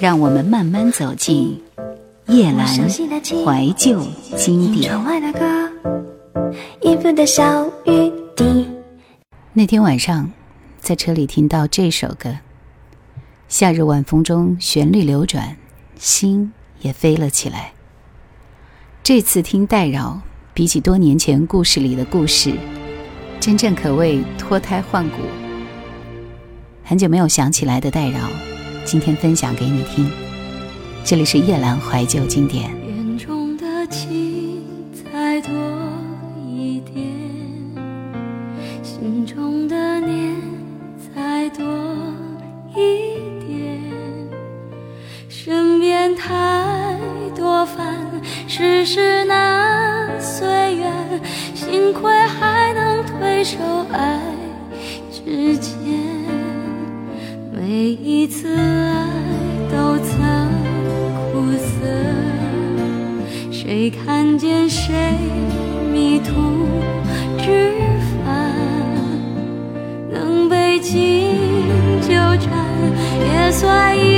让我们慢慢走进叶阑怀旧经典。那天晚上，在车里听到这首歌，《夏日晚风中》，旋律流转，心也飞了起来。这次听戴娆，比起多年前故事里的故事，真正可谓脱胎换骨。很久没有想起来的戴娆。今天分享给你听，这里是夜阑怀旧经典。眼中的情再多一点，心中的念再多一点，身边太多烦，世事难随缘，幸亏还能推手爱次爱都曾苦涩，谁看见谁迷途知返？能被情纠缠，也算一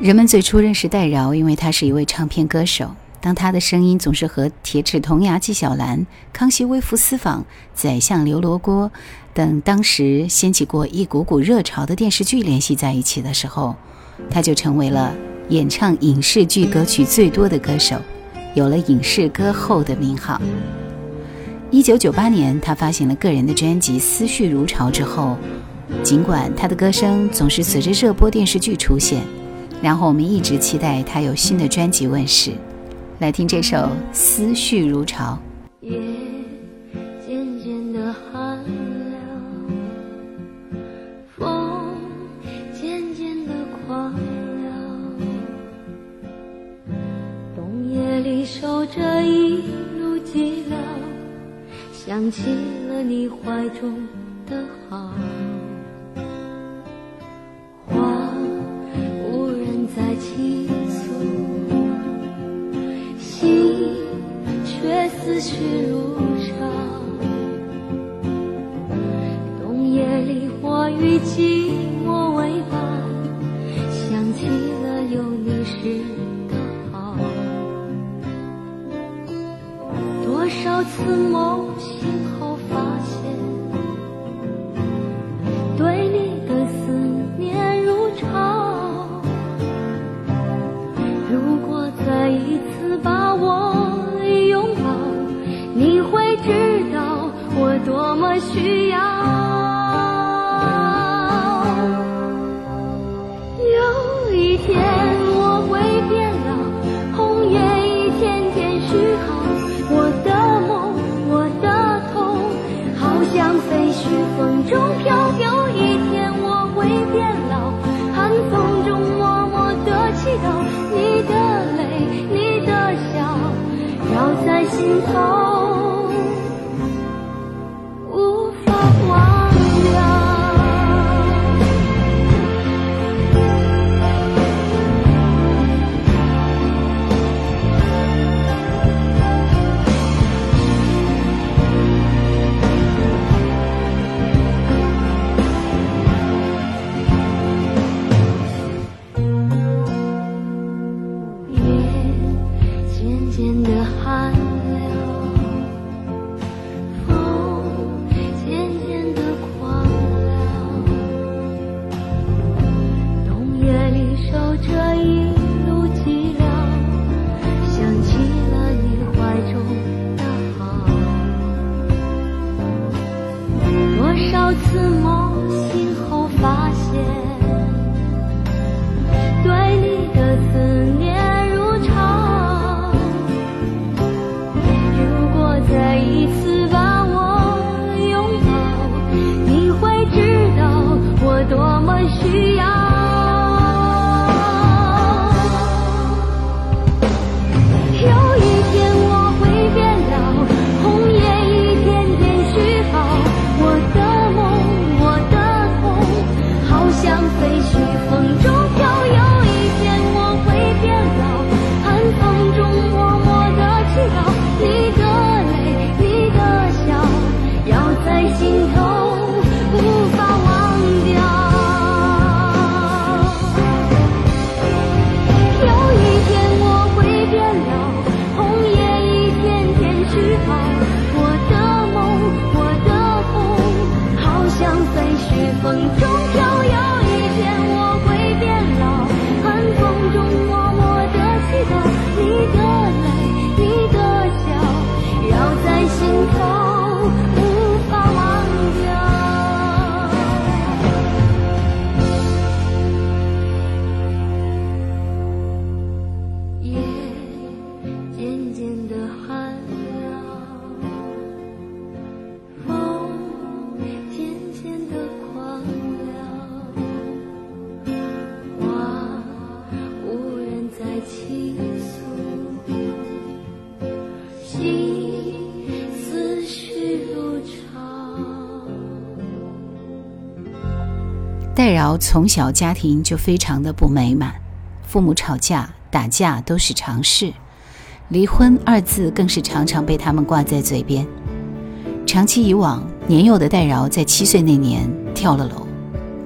人们最初认识戴娆，因为她是一位唱片歌手。当她的声音总是和《铁齿铜牙纪晓岚》《康熙微服私访》《宰相刘罗锅》等当时掀起过一股股热潮的电视剧联系在一起的时候，她就成为了演唱影视剧歌曲最多的歌手，有了“影视歌后”的名号。一九九八年，她发行了个人的专辑《思绪如潮》之后，尽管她的歌声总是随着热播电视剧出现。然后我们一直期待他有新的专辑问世，来听这首《思绪如潮》。夜渐渐的寒了，风渐渐的狂了，冬夜里守着一路寂寥，想起了你怀中的好。似梦从小家庭就非常的不美满，父母吵架打架都是常事，离婚二字更是常常被他们挂在嘴边。长期以往，年幼的戴饶在七岁那年跳了楼，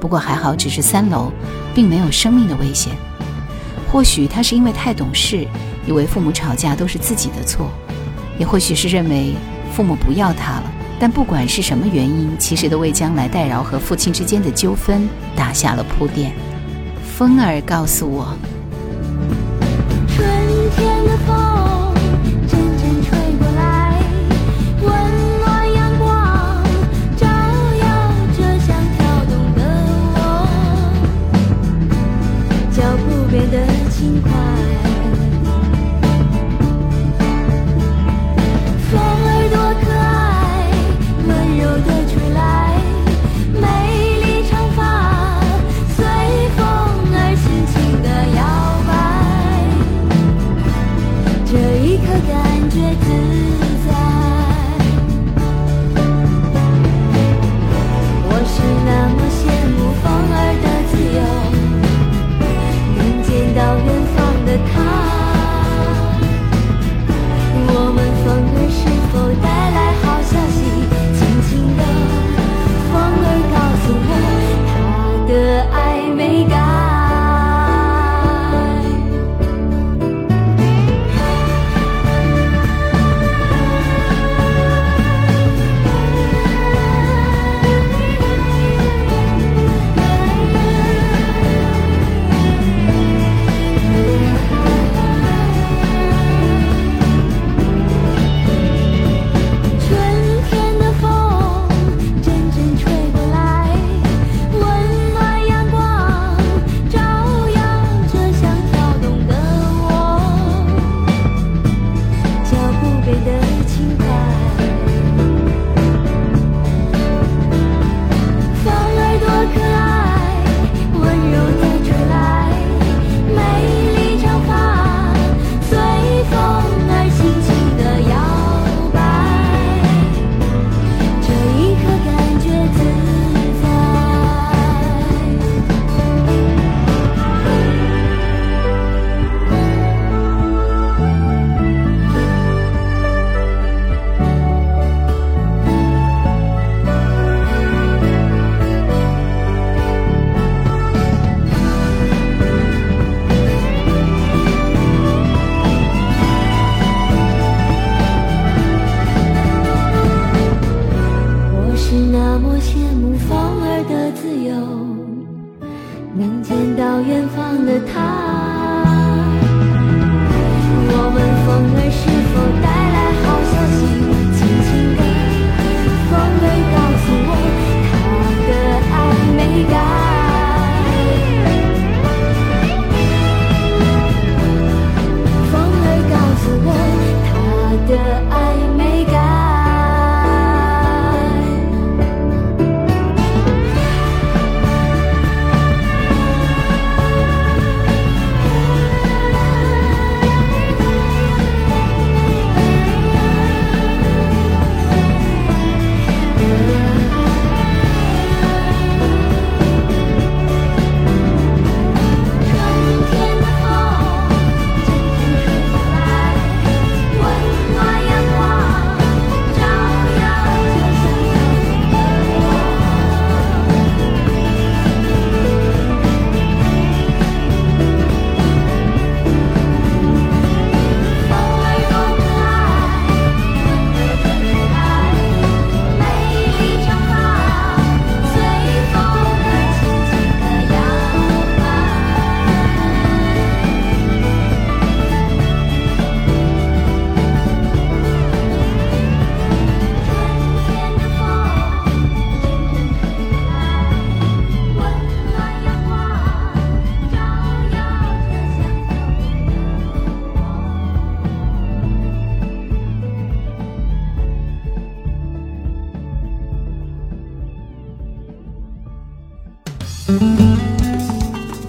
不过还好只是三楼，并没有生命的危险。或许他是因为太懂事，以为父母吵架都是自己的错，也或许是认为父母不要他了。但不管是什么原因，其实都为将来戴饶和父亲之间的纠纷打下了铺垫。风儿告诉我，春天的风。世界。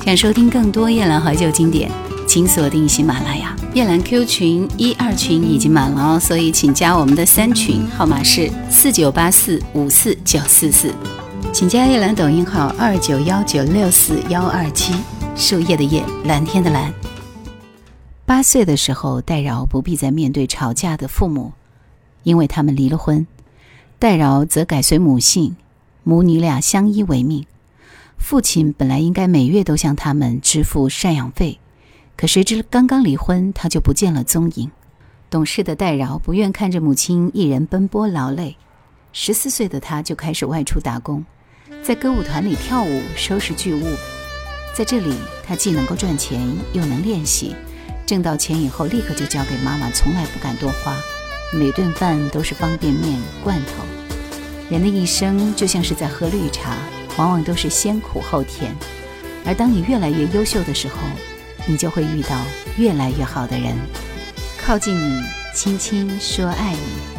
想收听更多夜兰怀旧经典，请锁定喜马拉雅。夜兰 Q 群一二群已经满了哦，所以请加我们的三群，号码是四九八四五四九四四。请加夜兰抖音号二九幺九六四幺二七，树叶的叶，蓝天的蓝。八岁的时候，戴饶不必再面对吵架的父母，因为他们离了婚。戴饶则改随母姓，母女俩相依为命。父亲本来应该每月都向他们支付赡养费，可谁知刚刚离婚，他就不见了踪影。懂事的戴饶不愿看着母亲一人奔波劳累，十四岁的他就开始外出打工，在歌舞团里跳舞、收拾剧务。在这里，他既能够赚钱，又能练习。挣到钱以后，立刻就交给妈妈，从来不敢多花，每顿饭都是方便面、罐头。人的一生就像是在喝绿茶。往往都是先苦后甜，而当你越来越优秀的时候，你就会遇到越来越好的人，靠近你，轻轻说爱你。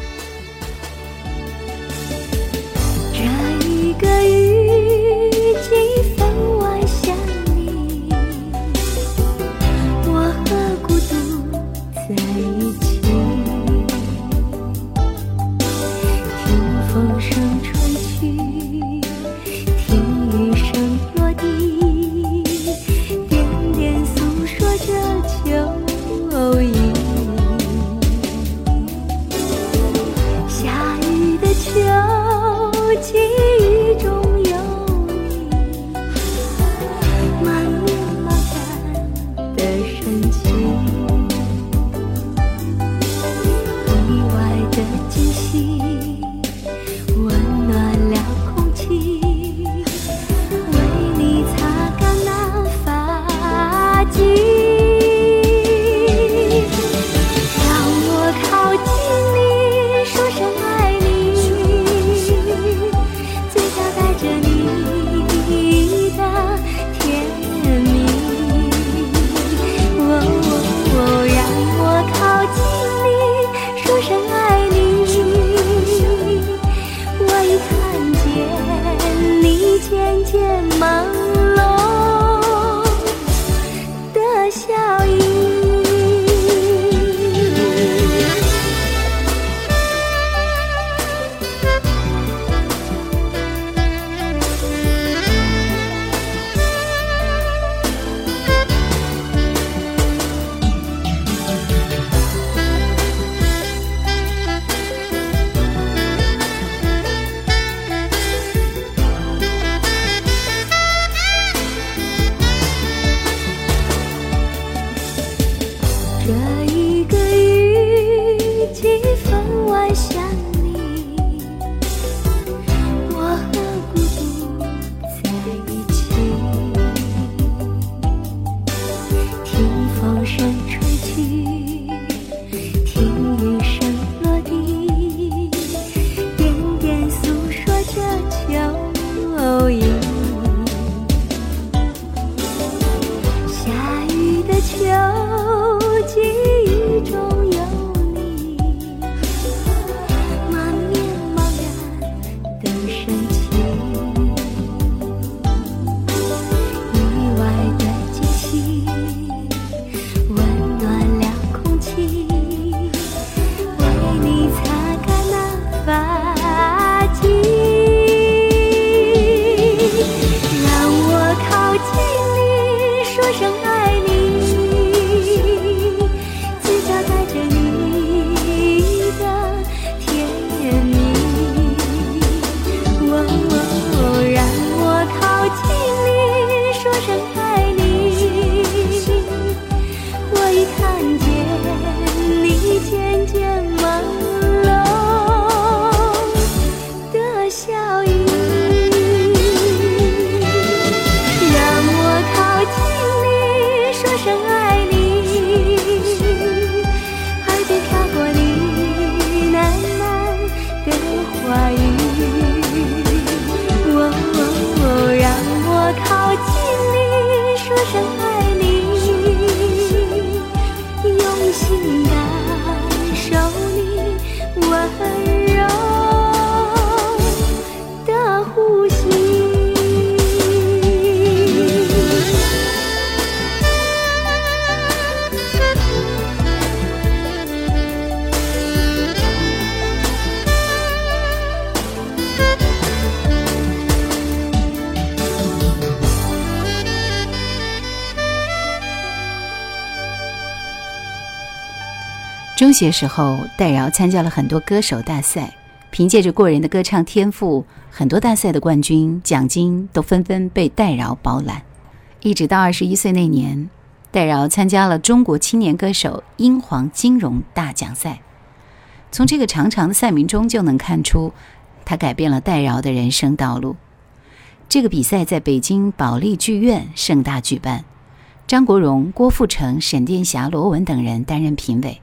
中学时候，戴娆参加了很多歌手大赛，凭借着过人的歌唱天赋，很多大赛的冠军、奖金都纷纷被戴娆包揽。一直到二十一岁那年，戴娆参加了中国青年歌手英皇金融大奖赛。从这个长长的赛名中就能看出，他改变了戴娆的人生道路。这个比赛在北京保利剧院盛大举办，张国荣、郭富城、沈殿霞、罗文等人担任评委。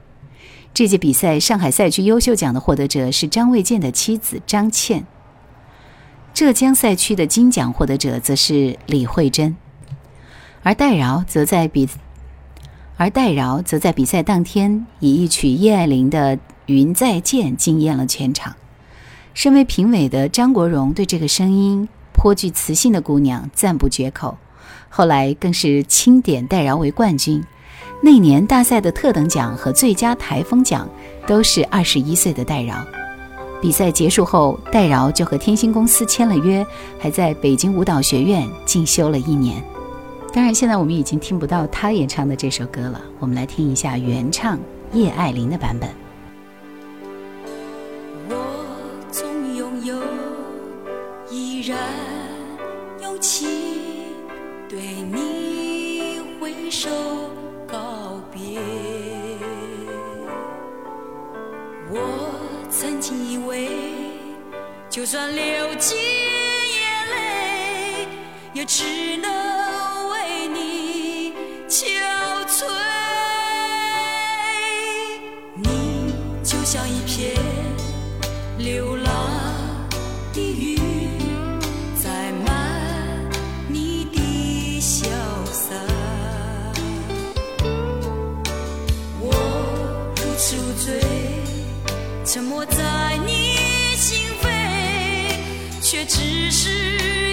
这届比赛上海赛区优秀奖的获得者是张卫健的妻子张倩。浙江赛区的金奖获得者则是李慧珍，而戴娆则在比，而戴娆则在比赛当天以一曲叶爱玲的《云再见》惊艳了全场。身为评委的张国荣对这个声音颇具磁性的姑娘赞不绝口，后来更是钦点戴娆为冠军。那年大赛的特等奖和最佳台风奖都是二十一岁的戴娆。比赛结束后，戴娆就和天星公司签了约，还在北京舞蹈学院进修了一年。当然，现在我们已经听不到她演唱的这首歌了，我们来听一下原唱叶爱玲的版本。我总拥有，依然就算流尽眼泪，也只能为你憔悴。你就像一片流浪的云，载满你的潇洒。我如此醉，沉默在。却只是。